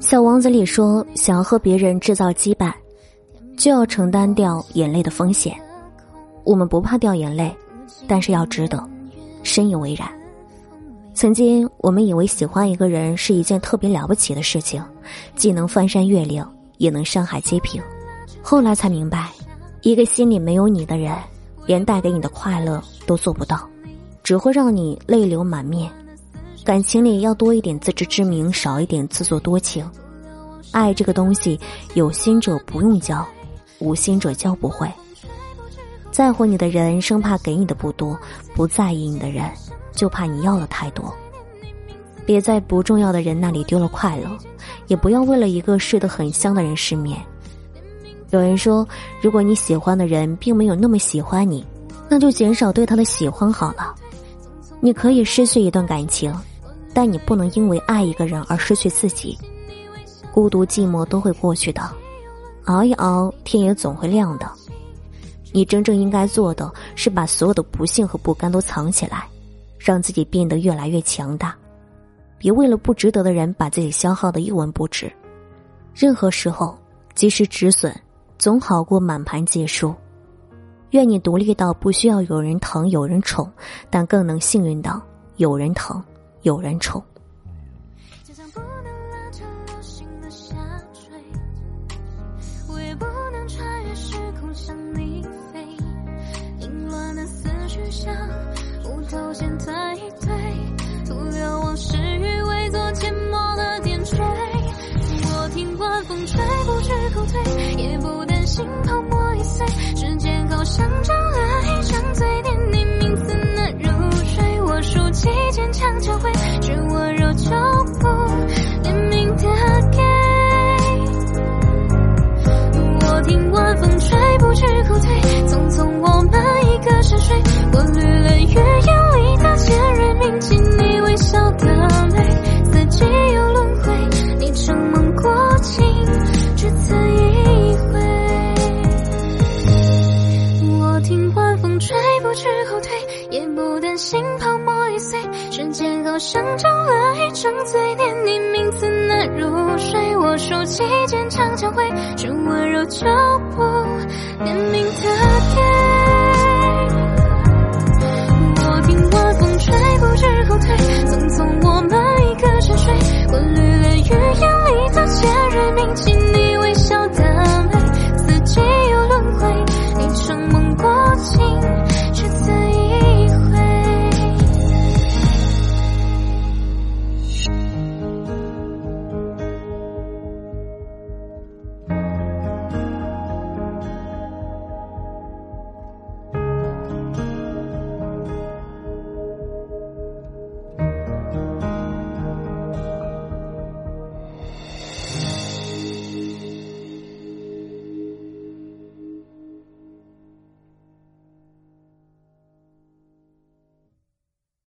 小王子里说，想要和别人制造羁绊，就要承担掉眼泪的风险。我们不怕掉眼泪，但是要值得，深以为然。曾经我们以为喜欢一个人是一件特别了不起的事情，既能翻山越岭，也能山海皆平。后来才明白，一个心里没有你的人，连带给你的快乐都做不到，只会让你泪流满面。感情里要多一点自知之明，少一点自作多情。爱这个东西，有心者不用教，无心者教不会。在乎你的人，生怕给你的不多；不在意你的人，就怕你要的太多。别在不重要的人那里丢了快乐，也不要为了一个睡得很香的人失眠。有人说，如果你喜欢的人并没有那么喜欢你，那就减少对他的喜欢好了。你可以失去一段感情。但你不能因为爱一个人而失去自己，孤独寂寞都会过去的，熬一熬，天也总会亮的。你真正应该做的是把所有的不幸和不甘都藏起来，让自己变得越来越强大。别为了不值得的人把自己消耗的一文不值。任何时候及时止损，总好过满盘皆输。愿你独立到不需要有人疼有人宠，但更能幸运到有人疼。有人宠。就像不能拉长流星的下坠，我也不能穿越时空向你飞。凌乱的思绪像无头线推推，徒留往事余味做缄默的点缀。我听晚风吹，不知后退，也不担心听晚风吹不去后退，匆匆我们一个沉睡，过滤了月夜里的尖锐，铭记你微笑的美。四季又轮回，你承蒙过情，只此一回。我听晚风吹不去后退，也不担心泡沫易碎，瞬间好像中了一场醉，念你名字。入睡。我竖起坚强，将会是温柔脚步。